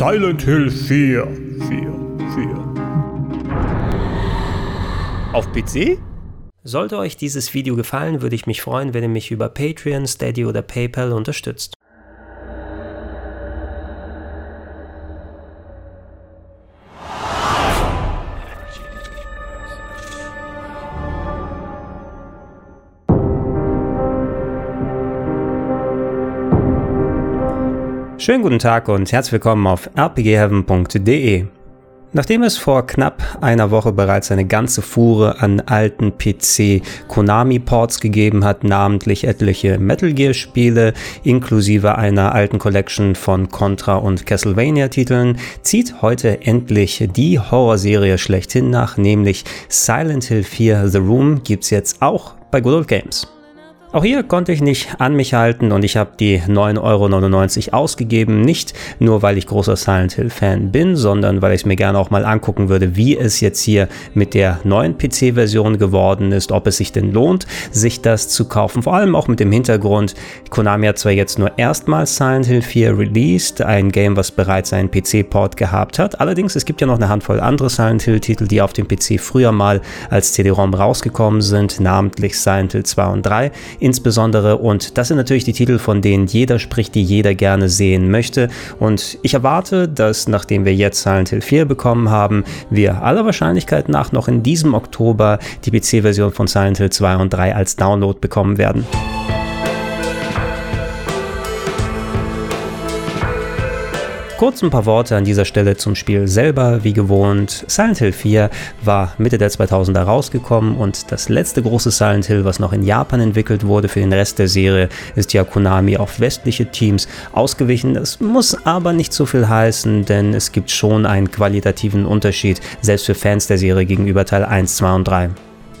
Silent Hill 4. 4, 4. Auf PC? Sollte euch dieses Video gefallen, würde ich mich freuen, wenn ihr mich über Patreon, Steady oder PayPal unterstützt. Schönen guten Tag und herzlich willkommen auf rpgheaven.de. Nachdem es vor knapp einer Woche bereits eine ganze Fuhre an alten PC Konami Ports gegeben hat, namentlich etliche Metal Gear Spiele inklusive einer alten Collection von Contra und Castlevania Titeln, zieht heute endlich die Horrorserie schlechthin nach, nämlich Silent Hill 4 The Room gibt's jetzt auch bei Good Old Games. Auch hier konnte ich nicht an mich halten und ich habe die 9,99 Euro ausgegeben, nicht nur weil ich großer Silent Hill Fan bin, sondern weil ich es mir gerne auch mal angucken würde, wie es jetzt hier mit der neuen PC-Version geworden ist, ob es sich denn lohnt, sich das zu kaufen. Vor allem auch mit dem Hintergrund, Konami hat zwar jetzt nur erstmals Silent Hill 4 released, ein Game, was bereits einen PC-Port gehabt hat, allerdings es gibt ja noch eine Handvoll andere Silent Hill-Titel, die auf dem PC früher mal als CD-ROM rausgekommen sind, namentlich Silent Hill 2 und 3 insbesondere. Und das sind natürlich die Titel, von denen jeder spricht, die jeder gerne sehen möchte. Und ich erwarte, dass nachdem wir jetzt Silent Hill 4 bekommen haben, wir aller Wahrscheinlichkeit nach noch in diesem Oktober die PC-Version von Silent Hill 2 und 3 als Download bekommen werden. Kurz ein paar Worte an dieser Stelle zum Spiel selber. Wie gewohnt, Silent Hill 4 war Mitte der 2000er rausgekommen und das letzte große Silent Hill, was noch in Japan entwickelt wurde für den Rest der Serie, ist ja Konami auf westliche Teams ausgewichen. Das muss aber nicht so viel heißen, denn es gibt schon einen qualitativen Unterschied, selbst für Fans der Serie gegenüber Teil 1, 2 und 3.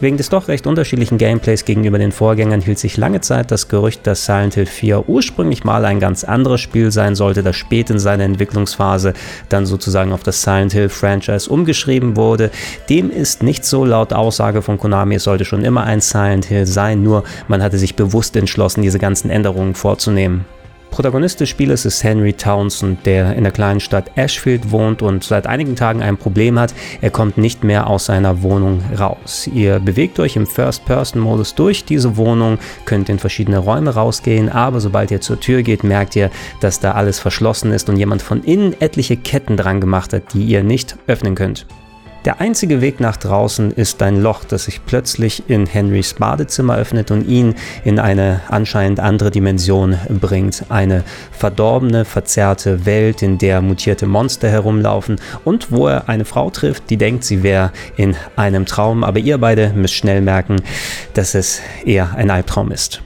Wegen des doch recht unterschiedlichen Gameplays gegenüber den Vorgängern hielt sich lange Zeit das Gerücht, dass Silent Hill 4 ursprünglich mal ein ganz anderes Spiel sein sollte, das spät in seiner Entwicklungsphase dann sozusagen auf das Silent Hill Franchise umgeschrieben wurde. Dem ist nicht so laut Aussage von Konami, es sollte schon immer ein Silent Hill sein, nur man hatte sich bewusst entschlossen, diese ganzen Änderungen vorzunehmen. Protagonist des Spieles ist Henry Townsend, der in der kleinen Stadt Ashfield wohnt und seit einigen Tagen ein Problem hat. Er kommt nicht mehr aus seiner Wohnung raus. Ihr bewegt euch im First-Person-Modus durch diese Wohnung, könnt in verschiedene Räume rausgehen, aber sobald ihr zur Tür geht, merkt ihr, dass da alles verschlossen ist und jemand von innen etliche Ketten dran gemacht hat, die ihr nicht öffnen könnt. Der einzige Weg nach draußen ist ein Loch, das sich plötzlich in Henrys Badezimmer öffnet und ihn in eine anscheinend andere Dimension bringt. Eine verdorbene, verzerrte Welt, in der mutierte Monster herumlaufen und wo er eine Frau trifft, die denkt, sie wäre in einem Traum, aber ihr beide müsst schnell merken, dass es eher ein Albtraum ist.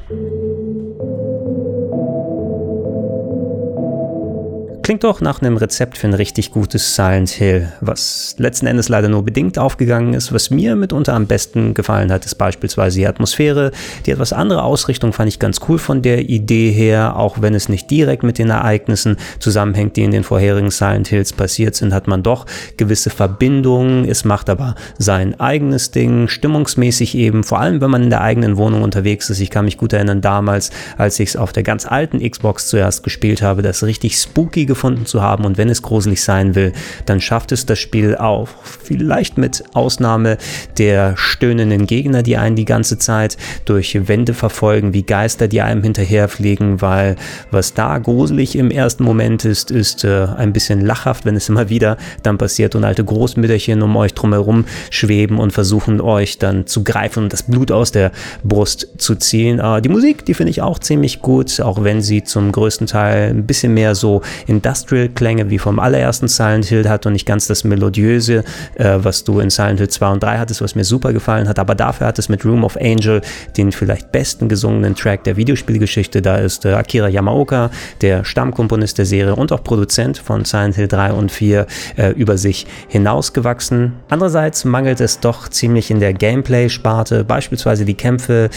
Klingt doch nach einem Rezept für ein richtig gutes Silent Hill, was letzten Endes leider nur bedingt aufgegangen ist. Was mir mitunter am besten gefallen hat, ist beispielsweise die Atmosphäre. Die etwas andere Ausrichtung fand ich ganz cool von der Idee her, auch wenn es nicht direkt mit den Ereignissen zusammenhängt, die in den vorherigen Silent Hills passiert sind, hat man doch gewisse Verbindungen. Es macht aber sein eigenes Ding, stimmungsmäßig eben, vor allem wenn man in der eigenen Wohnung unterwegs ist. Ich kann mich gut erinnern, damals, als ich es auf der ganz alten Xbox zuerst gespielt habe, das richtig spooky gefunden zu haben und wenn es gruselig sein will, dann schafft es das Spiel auch. Vielleicht mit Ausnahme der stöhnenden Gegner, die einen die ganze Zeit durch Wände verfolgen, wie Geister, die einem hinterherfliegen, weil was da gruselig im ersten Moment ist, ist äh, ein bisschen lachhaft, wenn es immer wieder dann passiert und alte Großmütterchen um euch drumherum schweben und versuchen euch dann zu greifen und das Blut aus der Brust zu ziehen. Äh, die Musik, die finde ich auch ziemlich gut, auch wenn sie zum größten Teil ein bisschen mehr so in Industrial-Klänge wie vom allerersten Silent Hill hat und nicht ganz das Melodiöse, äh, was du in Silent Hill 2 und 3 hattest, was mir super gefallen hat. Aber dafür hat es mit Room of Angel den vielleicht besten gesungenen Track der Videospielgeschichte. Da ist äh, Akira Yamaoka, der Stammkomponist der Serie und auch Produzent von Silent Hill 3 und 4, äh, über sich hinausgewachsen. Andererseits mangelt es doch ziemlich in der Gameplay-Sparte. Beispielsweise die Kämpfe,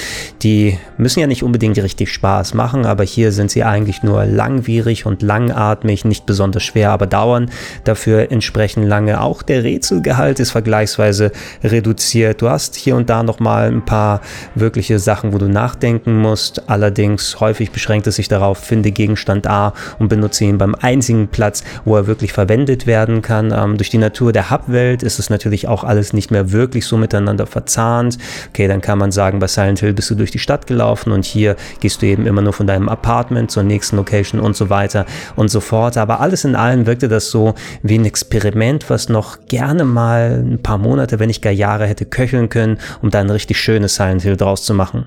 die müssen ja nicht unbedingt richtig Spaß machen, aber hier sind sie eigentlich nur langwierig und langatmig eigentlich nicht besonders schwer, aber dauern dafür entsprechend lange. Auch der Rätselgehalt ist vergleichsweise reduziert. Du hast hier und da nochmal ein paar wirkliche Sachen, wo du nachdenken musst. Allerdings häufig beschränkt es sich darauf, finde Gegenstand A und benutze ihn beim einzigen Platz, wo er wirklich verwendet werden kann. Ähm, durch die Natur der Hub-Welt ist es natürlich auch alles nicht mehr wirklich so miteinander verzahnt. Okay, dann kann man sagen, bei Silent Hill bist du durch die Stadt gelaufen und hier gehst du eben immer nur von deinem Apartment zur nächsten Location und so weiter und so fort. Aber alles in allem wirkte das so wie ein Experiment, was noch gerne mal ein paar Monate, wenn nicht gar Jahre hätte köcheln können, um da ein richtig schönes Silent Hill draus zu machen.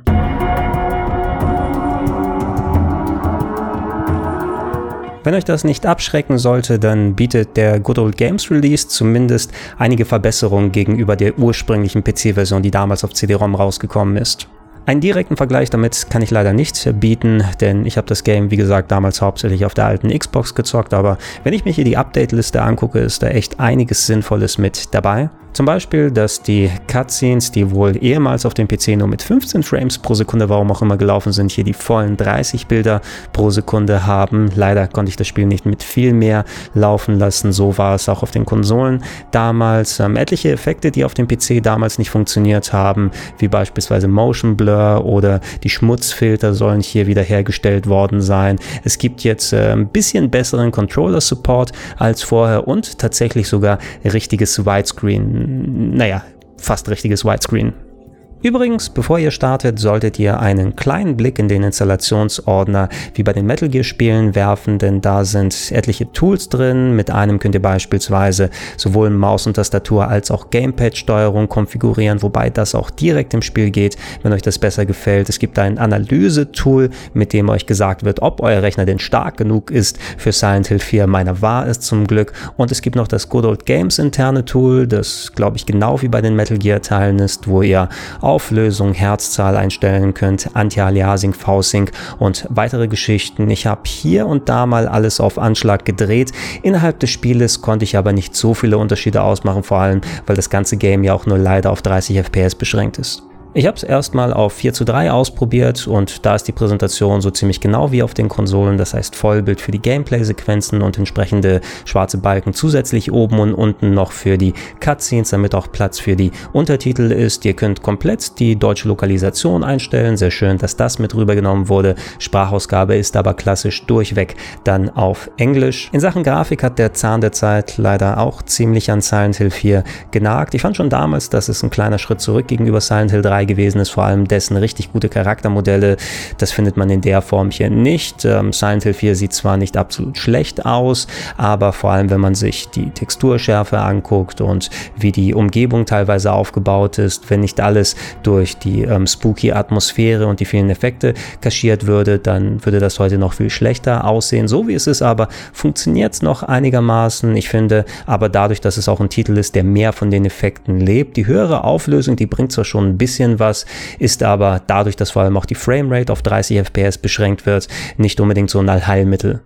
Wenn euch das nicht abschrecken sollte, dann bietet der Good Old Games Release zumindest einige Verbesserungen gegenüber der ursprünglichen PC-Version, die damals auf CD-ROM rausgekommen ist. Einen direkten Vergleich damit kann ich leider nicht bieten, denn ich habe das Game, wie gesagt, damals hauptsächlich auf der alten Xbox gezockt, aber wenn ich mir hier die Update-Liste angucke, ist da echt einiges Sinnvolles mit dabei. Zum Beispiel, dass die Cutscenes, die wohl ehemals auf dem PC nur mit 15 Frames pro Sekunde, warum auch immer gelaufen sind, hier die vollen 30 Bilder pro Sekunde haben. Leider konnte ich das Spiel nicht mit viel mehr laufen lassen. So war es auch auf den Konsolen damals. Ähm, etliche Effekte, die auf dem PC damals nicht funktioniert haben, wie beispielsweise Motion Blur oder die Schmutzfilter sollen hier wieder hergestellt worden sein. Es gibt jetzt äh, ein bisschen besseren Controller-Support als vorher und tatsächlich sogar richtiges Widescreen naja, fast richtiges Widescreen. Übrigens, bevor ihr startet, solltet ihr einen kleinen Blick in den Installationsordner wie bei den Metal Gear Spielen werfen, denn da sind etliche Tools drin. Mit einem könnt ihr beispielsweise sowohl Maus und Tastatur als auch Gamepad-Steuerung konfigurieren, wobei das auch direkt im Spiel geht, wenn euch das besser gefällt. Es gibt ein Analyse-Tool, mit dem euch gesagt wird, ob euer Rechner denn stark genug ist für Silent Hill 4. Meiner war es zum Glück. Und es gibt noch das Good Old Games interne Tool, das glaube ich genau wie bei den Metal Gear Teilen ist, wo ihr Auflösung, Herzzahl einstellen könnt, Anti-Aliasing, V-Sync und weitere Geschichten. Ich habe hier und da mal alles auf Anschlag gedreht. Innerhalb des Spieles konnte ich aber nicht so viele Unterschiede ausmachen, vor allem weil das ganze Game ja auch nur leider auf 30 FPS beschränkt ist. Ich habe es erstmal auf 4 zu 3 ausprobiert und da ist die Präsentation so ziemlich genau wie auf den Konsolen, das heißt Vollbild für die Gameplay-Sequenzen und entsprechende schwarze Balken zusätzlich oben und unten noch für die Cutscenes, damit auch Platz für die Untertitel ist. Ihr könnt komplett die deutsche Lokalisation einstellen, sehr schön, dass das mit rübergenommen wurde. Sprachausgabe ist aber klassisch durchweg dann auf Englisch. In Sachen Grafik hat der Zahn der Zeit leider auch ziemlich an Silent Hill 4 genagt. Ich fand schon damals, dass es ein kleiner Schritt zurück gegenüber Silent Hill 3 dabei gewesen ist, vor allem dessen richtig gute Charaktermodelle. Das findet man in der Form hier nicht. Ähm, Silent Hill 4 sieht zwar nicht absolut schlecht aus, aber vor allem, wenn man sich die Texturschärfe anguckt und wie die Umgebung teilweise aufgebaut ist, wenn nicht alles durch die ähm, spooky Atmosphäre und die vielen Effekte kaschiert würde, dann würde das heute noch viel schlechter aussehen. So wie es ist, aber funktioniert es noch einigermaßen. Ich finde, aber dadurch, dass es auch ein Titel ist, der mehr von den Effekten lebt, die höhere Auflösung, die bringt zwar schon ein bisschen bisschen was, ist aber dadurch, dass vor allem auch die Framerate auf 30 FPS beschränkt wird, nicht unbedingt so ein Allheilmittel.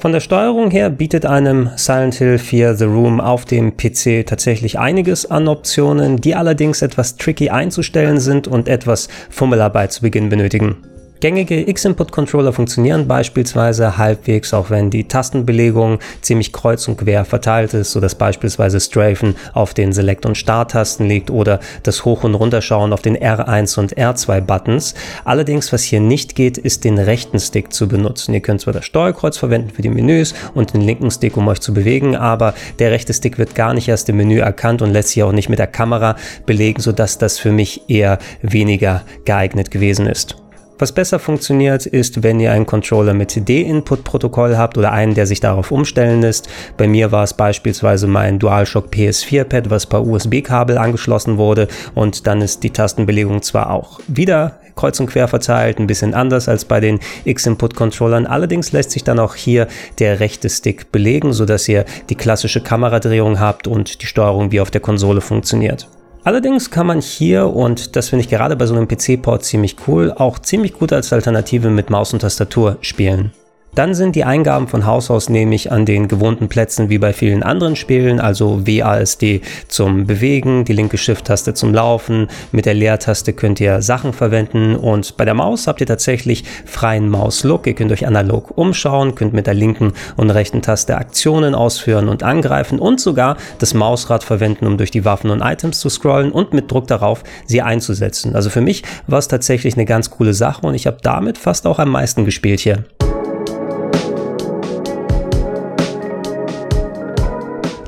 Von der Steuerung her bietet einem Silent Hill 4 The Room auf dem PC tatsächlich einiges an Optionen, die allerdings etwas tricky einzustellen sind und etwas Fummelarbeit zu Beginn benötigen. Gängige X-Input-Controller funktionieren beispielsweise halbwegs, auch wenn die Tastenbelegung ziemlich kreuz und quer verteilt ist, sodass beispielsweise Strafen auf den Select- und Start-Tasten liegt oder das Hoch- und Runterschauen auf den R1 und R2-Buttons. Allerdings, was hier nicht geht, ist den rechten Stick zu benutzen. Ihr könnt zwar das Steuerkreuz verwenden für die Menüs und den linken Stick, um euch zu bewegen, aber der rechte Stick wird gar nicht erst im Menü erkannt und lässt sich auch nicht mit der Kamera belegen, sodass das für mich eher weniger geeignet gewesen ist. Was besser funktioniert, ist, wenn ihr einen Controller mit D-Input-Protokoll habt oder einen, der sich darauf umstellen lässt. Bei mir war es beispielsweise mein DualShock PS4-Pad, was per USB-Kabel angeschlossen wurde und dann ist die Tastenbelegung zwar auch wieder kreuz und quer verteilt, ein bisschen anders als bei den X-Input-Controllern. Allerdings lässt sich dann auch hier der rechte Stick belegen, sodass ihr die klassische Kameradrehung habt und die Steuerung wie auf der Konsole funktioniert. Allerdings kann man hier, und das finde ich gerade bei so einem PC-Port ziemlich cool, auch ziemlich gut als Alternative mit Maus und Tastatur spielen. Dann sind die Eingaben von Haus aus nämlich an den gewohnten Plätzen wie bei vielen anderen Spielen, also WASD zum Bewegen, die linke Shift-Taste zum Laufen, mit der Leertaste könnt ihr Sachen verwenden und bei der Maus habt ihr tatsächlich freien Maus-Look. Ihr könnt euch analog umschauen, könnt mit der linken und rechten Taste Aktionen ausführen und angreifen und sogar das Mausrad verwenden, um durch die Waffen und Items zu scrollen und mit Druck darauf sie einzusetzen. Also für mich war es tatsächlich eine ganz coole Sache und ich habe damit fast auch am meisten gespielt hier.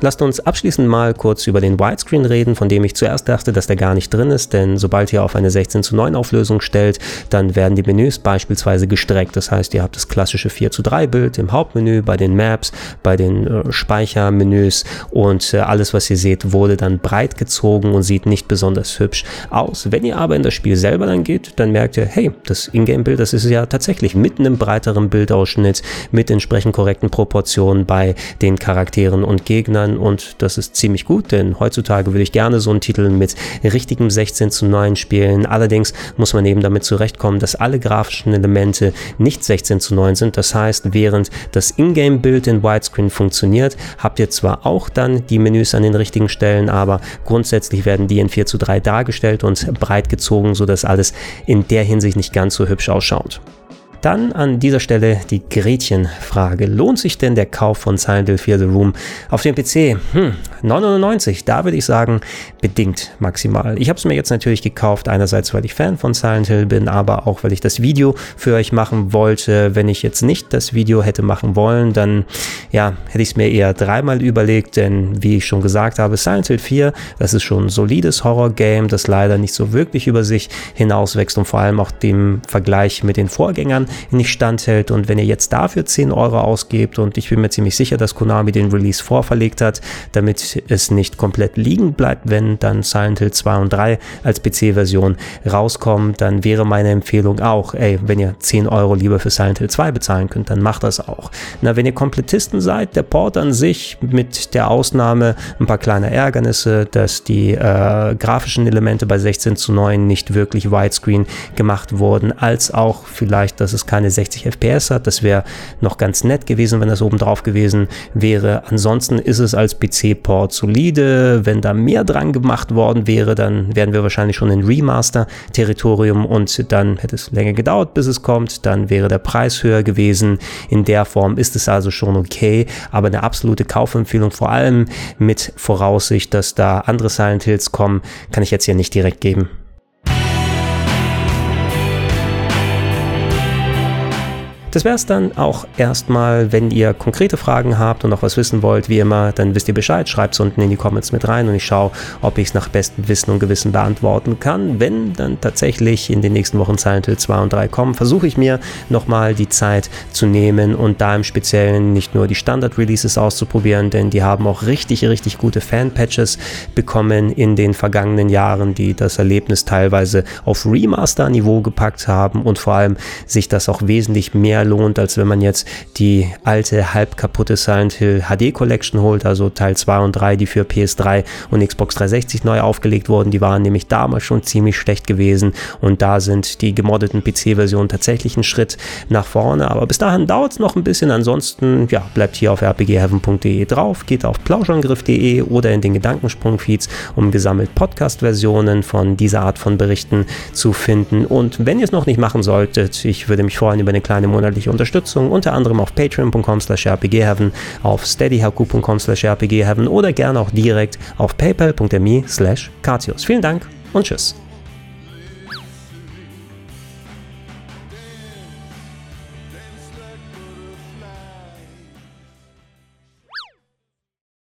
Lasst uns abschließend mal kurz über den Widescreen reden, von dem ich zuerst dachte, dass der gar nicht drin ist, denn sobald ihr auf eine 16 zu 9 Auflösung stellt, dann werden die Menüs beispielsweise gestreckt. Das heißt, ihr habt das klassische 4 zu 3 Bild im Hauptmenü, bei den Maps, bei den äh, Speichermenüs und äh, alles, was ihr seht, wurde dann breit gezogen und sieht nicht besonders hübsch aus. Wenn ihr aber in das Spiel selber dann geht, dann merkt ihr, hey, das Ingame-Bild, das ist ja tatsächlich mitten im breiteren Bildausschnitt mit entsprechend korrekten Proportionen bei den Charakteren und Gegnern sein und das ist ziemlich gut, denn heutzutage würde ich gerne so einen Titel mit richtigem 16 zu 9 spielen. Allerdings muss man eben damit zurechtkommen, dass alle grafischen Elemente nicht 16 zu 9 sind. Das heißt, während das Ingame-Bild in Widescreen funktioniert, habt ihr zwar auch dann die Menüs an den richtigen Stellen, aber grundsätzlich werden die in 4 zu 3 dargestellt und breit gezogen, sodass alles in der Hinsicht nicht ganz so hübsch ausschaut. Dann an dieser Stelle die Gretchenfrage. Lohnt sich denn der Kauf von Silent Hill 4 The Room auf dem PC? Hm, 9,99. Da würde ich sagen, bedingt maximal. Ich habe es mir jetzt natürlich gekauft, einerseits, weil ich Fan von Silent Hill bin, aber auch, weil ich das Video für euch machen wollte. Wenn ich jetzt nicht das Video hätte machen wollen, dann ja, hätte ich es mir eher dreimal überlegt, denn wie ich schon gesagt habe, Silent Hill 4, das ist schon ein solides Horror-Game, das leider nicht so wirklich über sich hinauswächst und vor allem auch dem Vergleich mit den Vorgängern nicht standhält. Und wenn ihr jetzt dafür 10 Euro ausgebt und ich bin mir ziemlich sicher, dass Konami den Release vorverlegt hat, damit es nicht komplett liegen bleibt, wenn dann Silent Hill 2 und 3 als PC-Version rauskommen, dann wäre meine Empfehlung auch, ey, wenn ihr 10 Euro lieber für Silent Hill 2 bezahlen könnt, dann macht das auch. Na, wenn ihr Komplettisten seid, der Port an sich mit der Ausnahme ein paar kleine Ärgernisse, dass die äh, grafischen Elemente bei 16 zu 9 nicht wirklich widescreen gemacht wurden, als auch vielleicht, dass es es keine 60 FPS hat. Das wäre noch ganz nett gewesen, wenn das oben drauf gewesen wäre. Ansonsten ist es als PC-Port solide. Wenn da mehr dran gemacht worden wäre, dann wären wir wahrscheinlich schon in Remaster-Territorium und dann hätte es länger gedauert, bis es kommt. Dann wäre der Preis höher gewesen. In der Form ist es also schon okay, aber eine absolute Kaufempfehlung, vor allem mit Voraussicht, dass da andere Silent Hills kommen, kann ich jetzt hier nicht direkt geben. Das wäre es dann auch erstmal. Wenn ihr konkrete Fragen habt und noch was wissen wollt, wie immer, dann wisst ihr Bescheid. Schreibt es unten in die Comments mit rein und ich schaue, ob ich es nach bestem Wissen und Gewissen beantworten kann. Wenn dann tatsächlich in den nächsten Wochen Silent Hill 2 und 3 kommen, versuche ich mir nochmal die Zeit zu nehmen und da im Speziellen nicht nur die Standard-Releases auszuprobieren, denn die haben auch richtig, richtig gute Fan-Patches bekommen in den vergangenen Jahren, die das Erlebnis teilweise auf Remaster-Niveau gepackt haben und vor allem sich das auch wesentlich mehr mehr lohnt, als wenn man jetzt die alte, halb kaputte Silent Hill HD Collection holt, also Teil 2 und 3, die für PS3 und Xbox 360 neu aufgelegt wurden. Die waren nämlich damals schon ziemlich schlecht gewesen und da sind die gemoddeten PC-Versionen tatsächlich ein Schritt nach vorne. Aber bis dahin dauert es noch ein bisschen. Ansonsten, ja, bleibt hier auf rpgheaven.de drauf, geht auf plauschangriff.de oder in den Gedankensprung-Feeds, um gesammelt Podcast-Versionen von dieser Art von Berichten zu finden. Und wenn ihr es noch nicht machen solltet, ich würde mich freuen über eine kleine monatliche monatliche Unterstützung, unter anderem auf patreon.com slash rpgheaven, auf steadyhaku.com slash rpgheaven oder gerne auch direkt auf paypal.me slash Vielen Dank und tschüss.